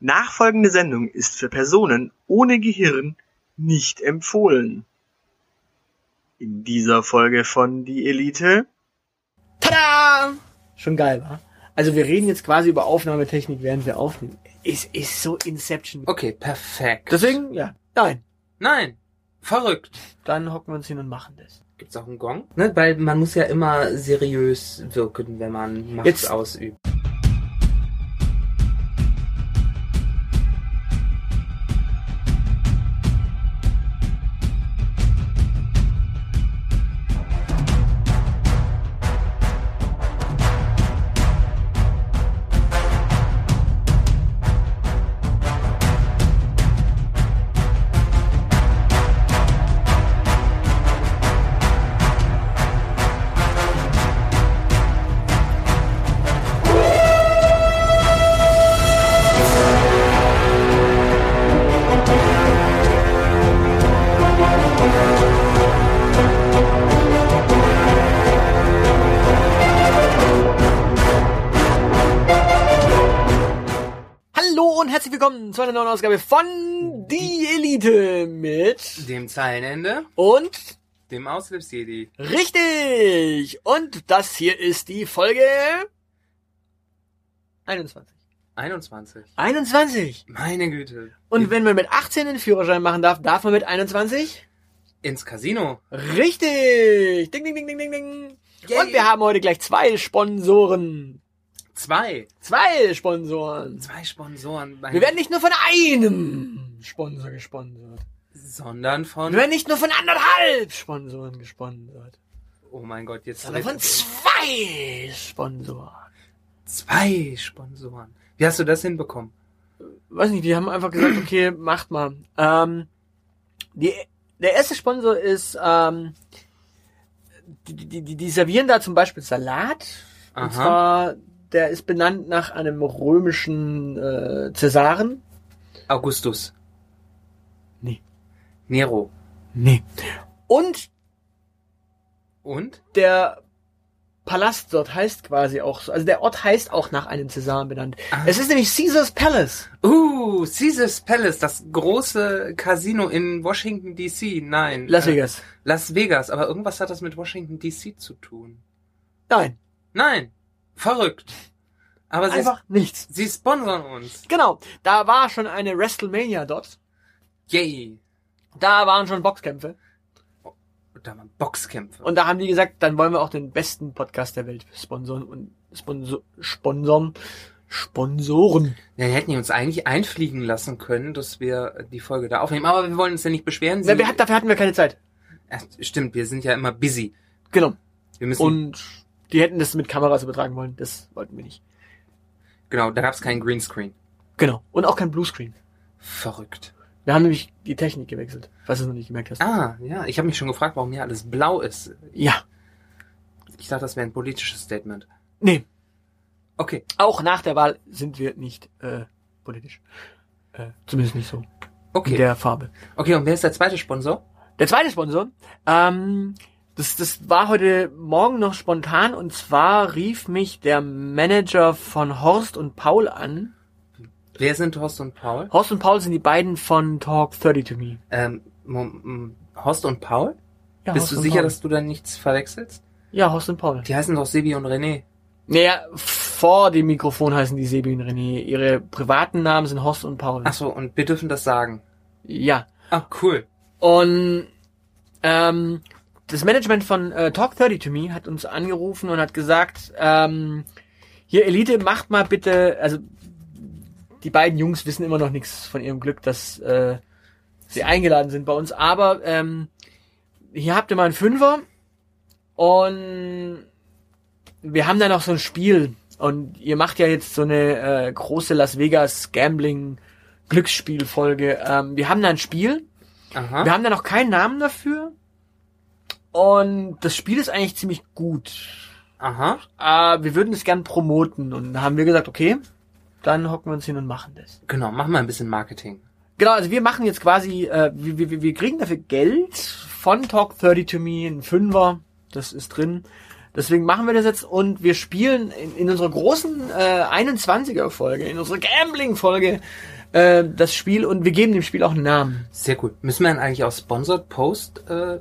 Nachfolgende Sendung ist für Personen ohne Gehirn nicht empfohlen. In dieser Folge von Die Elite. Tada! Schon geil, wa? Also wir reden jetzt quasi über Aufnahmetechnik, während wir aufnehmen. Es ist so Inception. Okay, perfekt. Deswegen, ja, nein. Nein. Verrückt. Dann hocken wir uns hin und machen das. Gibt's auch einen Gong? Ne? Weil man muss ja immer seriös wirken, wenn man Macht Jetzt- ausübt. Und herzlich willkommen zu einer neuen Ausgabe von Die Elite mit Dem Zeilenende, und dem Auslipsjedi. richtig. Und das hier ist die Folge 21. 21. 21. Meine Güte. Und wenn man mit 18 den Führerschein machen darf, darf man mit 21? Ins Casino. Richtig. Ding, ding, ding, ding, ding, ding. Yay. Und wir haben heute gleich zwei Sponsoren. Zwei. Zwei Sponsoren. Zwei Sponsoren. Wir werden nicht nur von einem Sponsor gesponsert. sondern von... Wir werden nicht nur von anderthalb Sponsoren gesponsert, Oh mein Gott, jetzt... sondern von zwei Sponsoren. zwei Sponsoren. Wie hast du das hinbekommen? Weiß nicht, die haben einfach gesagt, okay, macht mal. Ähm, die, der erste Sponsor ist, ähm, die, die, die, servieren da zum Beispiel Salat. Und Aha. zwar, der ist benannt nach einem römischen äh, Cäsaren. Augustus. Nee. Nero. Nee. Und Und? der Palast dort heißt quasi auch so. Also der Ort heißt auch nach einem Cäsaren benannt. Ah. Es ist nämlich Caesar's Palace. Uh, Caesars Palace, das große Casino in Washington DC. Nein. Las äh, Vegas. Las Vegas, aber irgendwas hat das mit Washington DC zu tun. Nein, Nein. Verrückt. Aber sie, einfach nichts. sie sponsern uns. Genau, da war schon eine WrestleMania dort. Yay. Da waren schon Boxkämpfe. Und da waren Boxkämpfe. Und da haben die gesagt, dann wollen wir auch den besten Podcast der Welt sponsoren und sponsor, sponsoren. Sponsoren. Ja, die hätten die uns eigentlich einfliegen lassen können, dass wir die Folge da aufnehmen. Aber wir wollen uns ja nicht beschweren. Na, wir, hat- dafür hatten wir keine Zeit. Ach, stimmt, wir sind ja immer busy. Genau. Wir müssen, Und die hätten das mit Kameras übertragen wollen. Das wollten wir nicht. genau, da gab's keinen Greenscreen. Genau. Und auch kein Bluescreen. Verrückt. Wir haben nämlich die Technik gewechselt, falls du es noch nicht gemerkt hast. Ah, ja, ich habe mich schon gefragt, warum hier alles blau ist. Ja. Ich dachte, das wäre ein politisches Statement. Nee, Okay. auch nach der Wahl sind wir nicht äh, politisch. Äh, zumindest nicht so. In Okay. der Farbe. Okay, und wer ist der zweite Sponsor? Der zweite Sponsor, ähm, das, das war heute Morgen noch spontan und zwar rief mich der Manager von Horst und Paul an. Wer sind Horst und Paul? Horst und Paul sind die beiden von Talk 30 to Me. Ähm, Horst und Paul? Ja, Bist Horst du sicher, Paul. dass du da nichts verwechselst? Ja, Horst und Paul. Die heißen doch Sebi und René. Naja, vor dem Mikrofon heißen die Sebi und René. Ihre privaten Namen sind Horst und Paul. Ach so, und wir dürfen das sagen. Ja. Ah, cool. Und ähm, das Management von äh, Talk 30 to Me hat uns angerufen und hat gesagt, ähm, hier Elite, macht mal bitte, also die beiden Jungs wissen immer noch nichts von ihrem Glück, dass äh, sie eingeladen sind bei uns, aber ähm, hier habt ihr mal einen Fünfer und wir haben da noch so ein Spiel und ihr macht ja jetzt so eine äh, große Las Vegas Gambling Glücksspielfolge. Ähm, wir haben da ein Spiel, Aha. wir haben da noch keinen Namen dafür. Und das Spiel ist eigentlich ziemlich gut. Aha. Äh, wir würden es gern promoten. Und da haben wir gesagt, okay, dann hocken wir uns hin und machen das. Genau, mach mal ein bisschen Marketing. Genau, also wir machen jetzt quasi, äh, wir, wir, wir kriegen dafür Geld von Talk 30 to Me, ein Fünfer, das ist drin. Deswegen machen wir das jetzt und wir spielen in, in unserer großen äh, 21er-Folge, in unserer Gambling-Folge äh, das Spiel und wir geben dem Spiel auch einen Namen. Sehr gut. Müssen wir dann eigentlich auch Sponsored Post äh,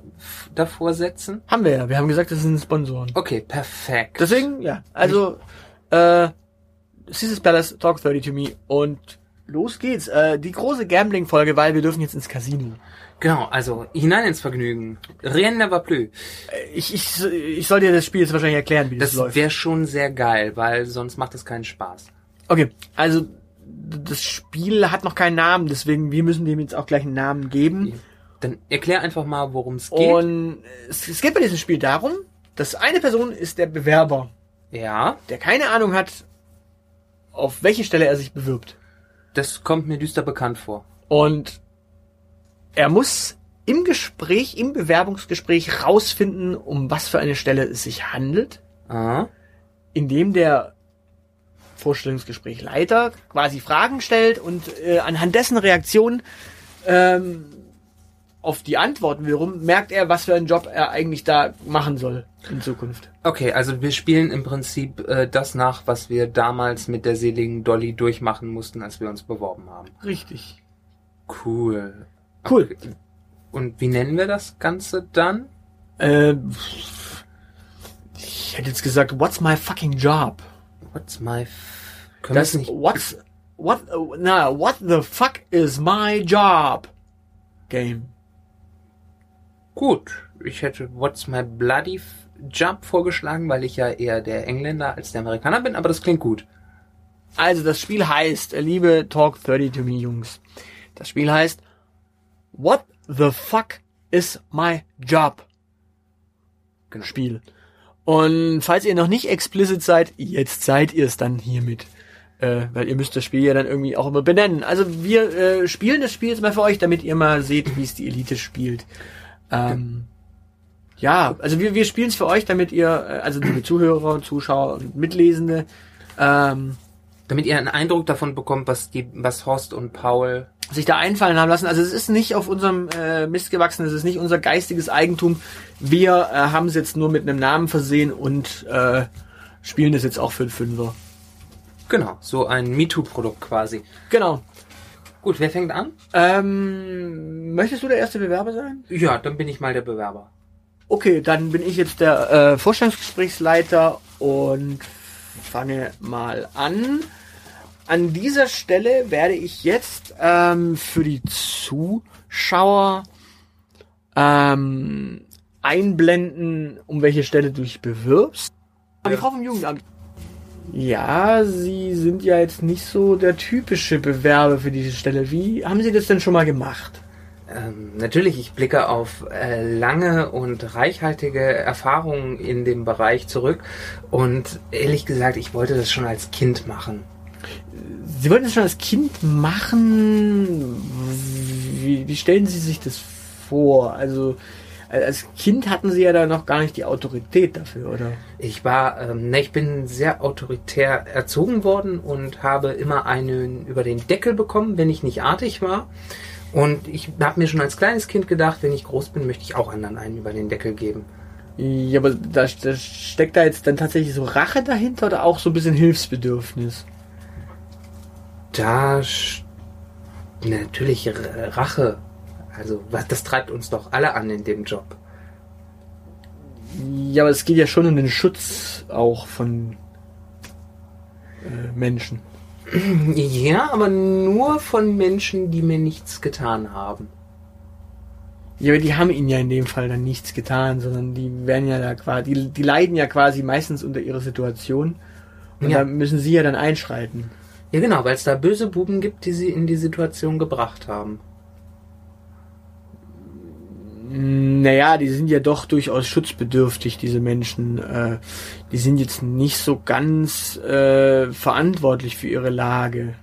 davor setzen? Haben wir ja. Wir haben gesagt, das sind Sponsoren. Okay, perfekt. Deswegen, ja. Also, äh, Caesar's Palace, Talk 30 to Me und los geht's. Äh, die große Gambling-Folge, weil wir dürfen jetzt ins Casino. Genau, also hinein ins Vergnügen. Rien ne va plus. Äh, Ich, ich, ich soll dir das Spiel jetzt wahrscheinlich erklären, wie das, Das läuft. wäre schon sehr geil, weil sonst macht es keinen Spaß. Okay, also das Spiel hat noch keinen Namen, deswegen wir müssen dem jetzt auch gleich einen Namen geben. Dann erklär einfach mal, worum es geht. Und es, es geht bei diesem Spiel darum, dass eine Person ist der Bewerber, ja, der keine Ahnung hat, auf welche Stelle er sich bewirbt. das kommt mir düster bekannt vor. Und er muss im Gespräch, im Bewerbungsgespräch rausfinden, um was für eine Stelle es sich handelt, Ah, indem der Vorstellungsgesprächleiter quasi Fragen stellt und äh, anhand dessen Reaktion ähm, auf die Antworten wiederum merkt er, was für einen Job er eigentlich da machen soll in Zukunft. okay, also wir spielen im Prinzip äh, das nach, was wir damals mit der seligen Dolly durchmachen mussten, als wir uns beworben haben. Richtig. Cool. Cool. Und wie nennen wir das Ganze dann? Äh, ich hätte jetzt gesagt, what's my fucking job? What's my... F können Das nicht... what's what na what the fuck is my job? Game. Gut, ich hätte What's my bloody job vorgeschlagen, weil ich ja eher der Engländer als der Amerikaner bin, aber das klingt gut. Also das Spiel heißt, liebe Talk 30 to me Jungs, das Spiel heißt What the fuck is my job? Genau. Spiel. Und falls ihr noch nicht explicit seid, jetzt seid ihr es dann hiermit. Äh, weil ihr müsst das Spiel ja dann irgendwie auch immer benennen. Also wir äh, spielen das Spiel jetzt mal für euch, damit ihr mal seht, wie es die Elite spielt. Ähm, ja, also wir, wir spielen es für euch, damit ihr, äh, also liebe Zuhörer, Zuschauer und Mitlesende, ähm, Damit ihr einen Eindruck davon bekommt, was die, was Horst und Paul sich da einfallen haben lassen. Also es ist nicht auf unserem äh, Mist gewachsen, es ist nicht unser geistiges Eigentum. Wir äh, haben es jetzt nur mit einem Namen versehen und äh, spielen es jetzt auch für den Fünfer. Genau, so ein MeToo-Produkt quasi. Genau. Gut, wer fängt an? Ähm, möchtest du der erste Bewerber sein? Ja, dann bin ich mal der Bewerber. Okay, dann bin ich jetzt der äh, Vorstellungsgesprächsleiter und fange mal an. An dieser Stelle werde ich jetzt ähm, für die Zuschauer ähm, einblenden, um welche Stelle du dich bewirbst. Die Frau vom Jugendamt. Ja, Sie sind ja jetzt nicht so der typische Bewerber für diese Stelle. Wie haben Sie das denn schon mal gemacht? Ähm, natürlich, ich blicke auf äh, lange und reichhaltige Erfahrungen in dem Bereich zurück und ehrlich gesagt, ich wollte das schon als Kind machen. Sie wollten es schon als Kind machen. Wie, wie stellen Sie sich das vor? Also als Kind hatten Sie ja da noch gar nicht die Autorität dafür, oder? Ich war, ähm, ne, ich bin sehr autoritär erzogen worden und habe immer einen über den Deckel bekommen, wenn ich nicht artig war. Und ich habe mir schon als kleines Kind gedacht, wenn ich groß bin, möchte ich auch anderen einen über den Deckel geben. Ja, aber da, da steckt da jetzt dann tatsächlich so Rache dahinter oder auch so ein bisschen Hilfsbedürfnis? Da natürlich Rache. Also was, das treibt uns doch alle an in dem Job. Ja, aber es geht ja schon um den Schutz auch von äh, Menschen. Ja, aber nur von Menschen, die mir nichts getan haben. Ja, aber die haben ihnen ja in dem Fall dann nichts getan, sondern die werden ja da quasi, die, die leiden ja quasi meistens unter ihrer Situation. Und Ja. da müssen sie ja dann einschreiten. Ja, genau, weil es da böse Buben gibt, die sie in die Situation gebracht haben. Naja, die sind ja doch durchaus schutzbedürftig, diese Menschen. Äh, die sind jetzt nicht so ganz äh, verantwortlich für ihre Lage.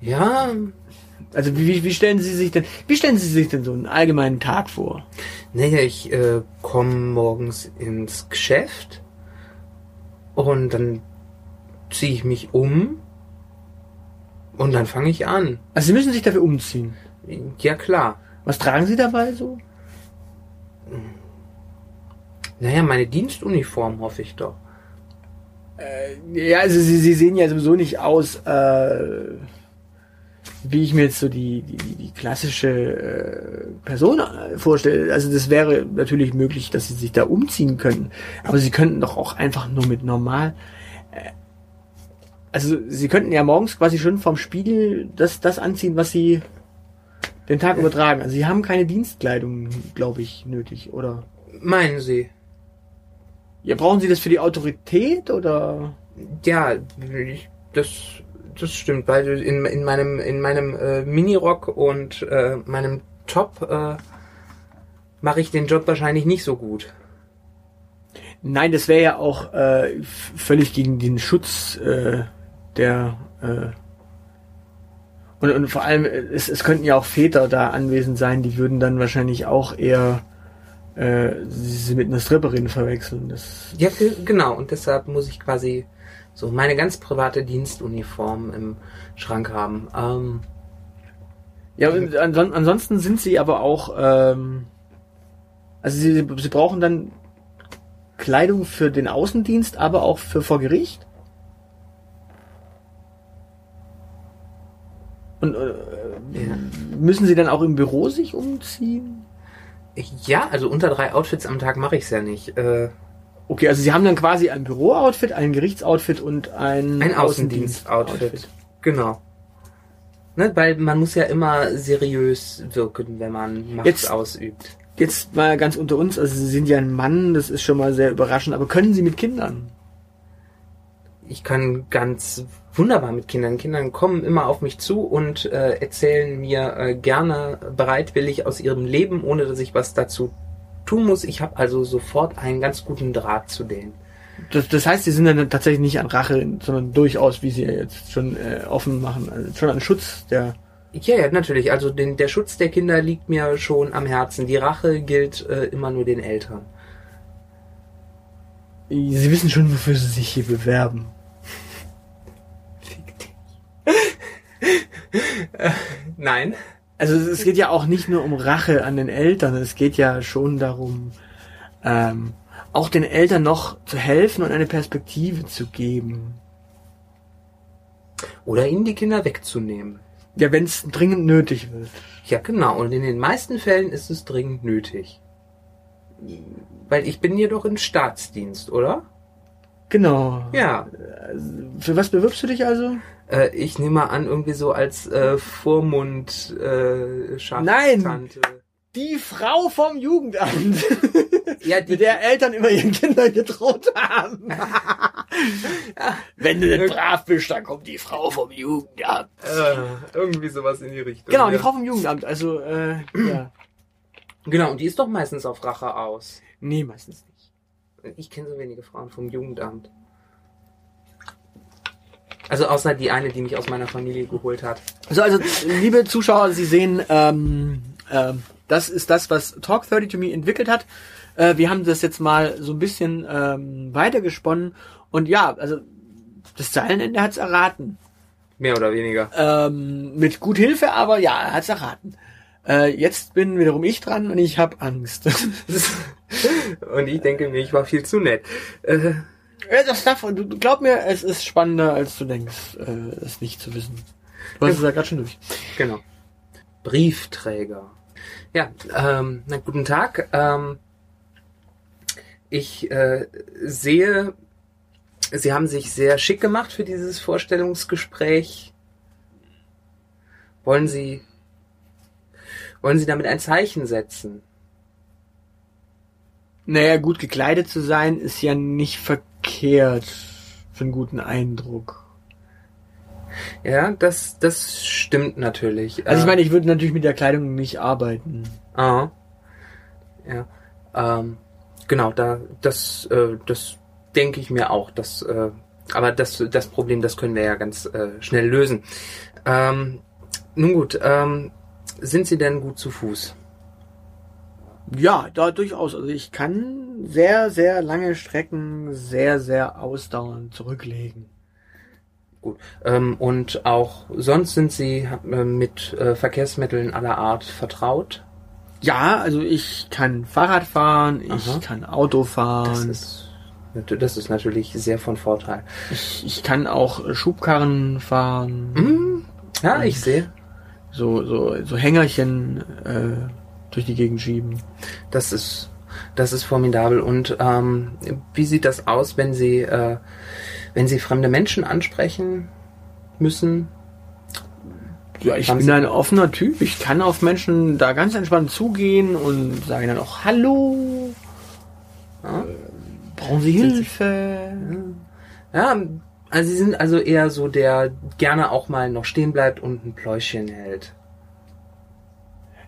Ja, Also wie, wie- wie stellen Sie sich denn, wie stellen Sie sich denn so einen allgemeinen Tag vor? naja, ich äh, komme morgens ins Geschäft und dann ziehe ich mich um und dann fange ich an. Also Sie müssen sich dafür umziehen. Ja, klar. Was tragen Sie dabei so? Naja, meine Dienstuniform hoffe ich doch. Ja, also sie, sie sehen ja sowieso nicht aus, äh, wie ich mir jetzt so die, die, die klassische äh, Person äh, vorstelle. Also das wäre natürlich möglich, dass sie sich da umziehen könnten. Aber sie könnten doch auch einfach nur mit normal. Äh, also sie könnten ja morgens quasi schon vom Spiegel das, das anziehen, was sie den Tag übertragen. Also sie haben keine Dienstkleidung, glaube ich, nötig, oder? Meinen Sie? Ja, brauchen Sie das für die Autorität oder? Ja, das, das stimmt, weil in, in meinem, in meinem äh, Minirock und äh, meinem Top äh, mache ich den Job wahrscheinlich nicht so gut. Nein, das wäre ja auch äh, völlig gegen den Schutz äh, der äh, und, und vor allem, es, es könnten ja auch Väter da anwesend sein, die würden dann wahrscheinlich auch eher äh, sie mit einer Stripperin verwechseln. Das, Ja, ge- genau. Und deshalb muss ich quasi so meine ganz private Dienstuniform im Schrank haben. Ähm, ja, anson ansonsten sind sie aber auch, ähm, also sie, sie brauchen dann Kleidung für den Außendienst, aber auch für vor Gericht. Und äh, ja. müssen sie dann auch im Büro sich umziehen? ja, also unter drei Outfits am Tag mache ich es ja nicht. Äh, Okay, also sie haben dann quasi ein Büro-Outfit, ein Gerichtsoutfit und ein, ein Außendienst-Outfit. Genau. Ne, weil man muss ja immer seriös wirken, wenn man Macht Jetzt- ausübt. Jetzt mal ganz unter uns, also sie sind ja ein Mann, das ist schon mal sehr überraschend, aber können sie mit Kindern? Ich kann ganz wunderbar mit Kindern. Kindern kommen immer auf mich zu und äh, erzählen mir äh, gerne bereitwillig aus ihrem Leben, ohne dass ich was dazu tun muss. Ich habe also sofort einen ganz guten Draht zu denen. Das, das heißt, sie sind dann tatsächlich nicht an Rache, sondern durchaus, wie sie jetzt schon äh, offen machen, also schon an Schutz der. Ja, ja, natürlich. Also den, der Schutz der Kinder liegt mir schon am Herzen. Die Rache gilt äh, immer nur den Eltern. Sie wissen schon, wofür sie sich hier bewerben. Nein. Also es- es geht ja auch nicht nur um Rache an den Eltern, es geht ja schon darum, ähm, auch den Eltern noch zu helfen und eine Perspektive zu geben. Oder ihnen die Kinder wegzunehmen. Ja, wenn es dringend nötig wird. Ja, genau. Und in den meisten Fällen ist es dringend nötig. Weil ich bin jedoch im Staatsdienst, oder? Genau. Ja. Für was bewirbst du dich also? Äh, ich nehme mal an, irgendwie so als äh, Vormund äh, Nein. Die Frau vom Jugendamt, Ja, die, mit der Eltern immer ihren Kindern gedroht haben. Wenn du nicht brav bist, dann kommt die Frau vom Jugendamt. äh, irgendwie sowas in die Richtung. Genau, ja. die Frau vom Jugendamt. Also, äh, ja. Genau, und die ist doch meistens auf Rache aus. Nee, meistens nicht. Ich kenne so wenige Frauen vom Jugendamt. Also außer die eine, die mich aus meiner Familie geholt hat. So, also, liebe Zuschauer, Sie sehen, ähm, ähm, das ist das, was Talk 30 to Me entwickelt hat. Äh, wir haben das jetzt mal so ein bisschen ähm, weitergesponnen. Und ja, also das Zeilenende hat's erraten. Mehr oder weniger. Ähm, mit gut Hilfe, aber ja, er hat's erraten. Äh, jetzt bin wiederum ich dran und ich habe Angst. und ich denke mir, ich war viel zu nett. Äh, Ja, das darf, du glaub mir, es ist spannender, als du denkst, äh, es nicht zu wissen. Du hast es ja gerade schon durch. genau. Briefträger. Ja, ähm, na, guten Tag. Ähm, ich äh, sehe, Sie haben sich sehr schick gemacht für dieses Vorstellungsgespräch. Wollen Sie, wollen Sie damit ein Zeichen setzen? Naja, gut gekleidet zu sein, ist ja nicht verkehrt für einen guten Eindruck. Ja, das, das stimmt natürlich. Also ich Äh, meine, ich würde natürlich mit der Kleidung nicht arbeiten. Ah. Ja. Ähm, genau, da das äh, das denke ich mir auch. Das, äh, aber das das Problem, das können wir ja ganz äh, schnell lösen. Ähm, nun gut, ähm, sind Sie denn gut zu Fuß? Ja, da durchaus. Also ich kann sehr, sehr lange Strecken sehr, sehr ausdauernd zurücklegen. Gut. Ähm, und auch sonst sind Sie äh, mit äh, Verkehrsmitteln aller Art vertraut? Ja, also ich kann Fahrrad fahren, ich Aha. kann Auto Das fahren, ist, das ist natürlich sehr von Vorteil. ich, ich kann auch Schubkarren fahren, Mhm. Ja, ich sehe. So, so, so Hängerchen äh, durch die Gegend schieben. Das ist, das ist formidabel. Und ähm, wie sieht das aus, wenn Sie, äh, wenn Sie fremde Menschen ansprechen müssen? Ja, ich Haben bin Sie- ein offener Typ. Ich kann auf Menschen da ganz entspannt zugehen und sage dann auch Hallo. Ja? Brauchen Sie Hilfe? Ja, also Sie sind also eher so der gerne auch mal noch stehen bleibt und ein Pläuschen hält.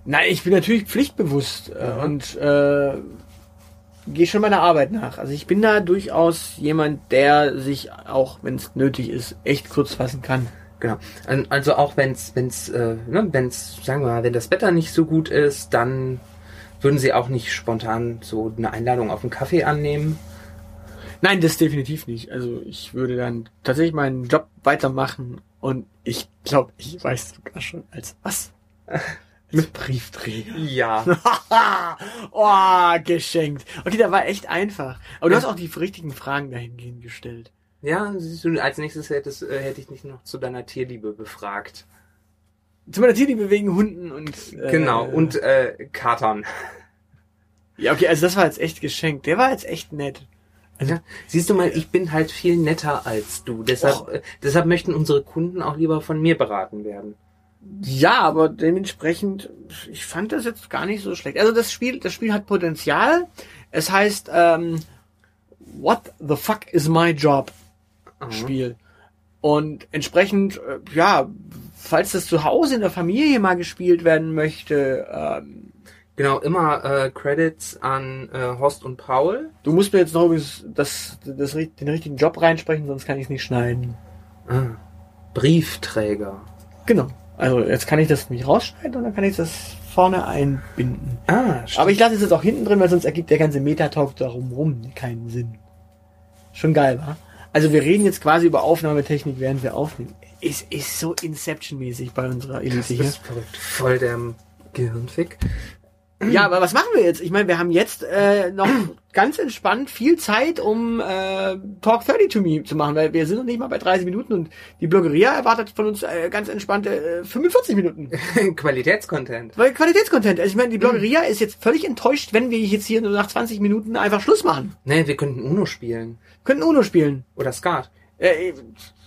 Nein, ich bin natürlich pflichtbewusst Ja. und äh, gehe schon meiner Arbeit nach. Also ich bin da durchaus jemand, der sich auch, wenn es nötig ist, echt kurz fassen kann. Genau. Also auch wenn's, wenn's, äh, ne, wenn's, sagen wir mal, wenn das Wetter nicht so gut ist, dann würden Sie auch nicht spontan so eine Einladung auf einen Kaffee annehmen. Nein, das definitiv nicht. Also ich würde dann tatsächlich meinen Job weitermachen und ich glaube, ich weiß sogar schon als was. Als Briefträger. Ja. oh, geschenkt. Okay, der war echt einfach. Aber du hast auch die richtigen Fragen dahingehend gestellt. Ja, du, als nächstes hättest, äh, hätte ich dich noch zu deiner Tierliebe befragt. Zu meiner Tierliebe wegen Hunden und... Äh, Genau, und äh, Katern. Ja, okay, also das war jetzt echt geschenkt. Der war jetzt echt nett. Also, Ja, siehst du mal, ich bin halt viel netter als du. Deshalb, äh, deshalb möchten unsere Kunden auch lieber von mir beraten werden. Ja, aber dementsprechend, ich fand das jetzt gar nicht so schlecht. Also das Spiel, das Spiel hat Potenzial. Es heißt ähm, What the fuck is my job? Aha. Spiel. Und entsprechend, äh, ja, falls das zu Hause in der Familie mal gespielt werden möchte, ähm, Genau, immer äh, Credits an äh, Horst und Paul. du musst mir jetzt noch übrigens das, das, den richtigen Job reinsprechen, sonst kann ich es nicht schneiden. Ah, Briefträger. Genau. Also jetzt kann ich das nicht rausschneiden und dann kann ich das vorne einbinden. Ah, Aber ich lasse es jetzt auch hinten drin, weil sonst ergibt der ganze Metatalk darum rum keinen Sinn. Schon geil, wa? Also wir reden jetzt quasi über Aufnahmetechnik, während wir aufnehmen. Es ist so Inception-mäßig bei unserer das Elite hier. ist verrückt. Voll der Gehirnfick. Ja, aber was machen wir jetzt? Ich meine, wir haben jetzt äh, noch ganz entspannt viel Zeit, um äh, Talk 30 to Me zu machen, weil wir sind noch nicht mal bei 30 Minuten und die Bloggeria erwartet von uns äh, ganz entspannte äh, 45 Minuten. Qualitätscontent. Weil Qualitätscontent. Also ich meine, die Bloggeria ist jetzt völlig enttäuscht, wenn wir jetzt hier nur nach 20 Minuten einfach Schluss machen. Nee, wir könnten Uno spielen. Könnten Uno spielen. Oder Skat. Äh,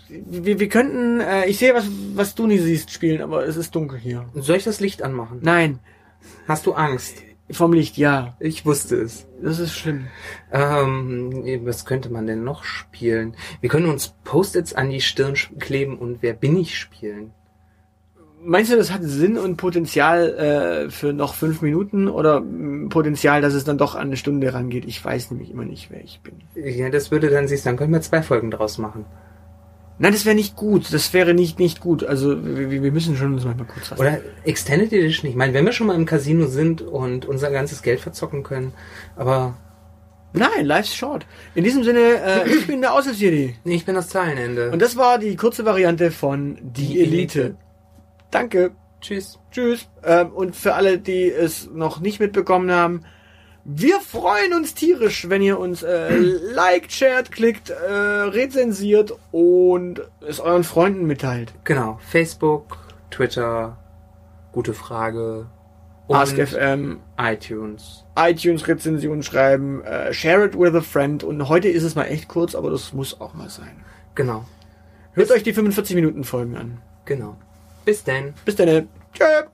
wir, wir könnten, äh, ich sehe, was, was du nicht siehst, spielen, aber es ist dunkel hier. Soll ich das Licht anmachen? Nein, Hast du Angst? vom Licht, ja. Ich wusste es. Das ist schlimm. Ähm, was könnte man denn noch spielen? Wir können uns Post-its an die Stirn kleben und Wer bin ich spielen. Meinst du, das hat Sinn und Potenzial äh, für noch fünf Minuten oder mm, Potenzial, dass es dann doch an eine Stunde rangeht? Ich weiß nämlich immer nicht, wer ich bin. Ja, das würde dann siehst, dann können wir zwei Folgen draus machen. Nein, das wäre nicht gut. Das wäre nicht nicht gut. Also wir, wir müssen schon uns manchmal kurz fassen. Oder Extended Edition. Ich meine, wenn wir schon mal im Casino sind und unser ganzes Geld verzocken können, aber Nein, life's short. In diesem Sinne, äh, ich bin der Aushilfsjedi. nee, ich bin das Zahlenende. Und das war die kurze Variante von Die, Die Elite. Elite. Danke. Tschüss. Tschüss. Ähm, und für alle, die es noch nicht mitbekommen haben, wir freuen uns tierisch, wenn ihr uns äh, liked, shared, klickt, äh, rezensiert und es euren Freunden mitteilt. Genau. Facebook, Twitter, gute Frage. Und AskFM, iTunes. iTunes Rezension schreiben, äh, share it with a friend. Und heute ist es mal echt kurz, aber das muss auch mal sein. Genau. Hört euch die 45 Minuten Folgen an. Genau. Bis denn. Bis dann. Tschö.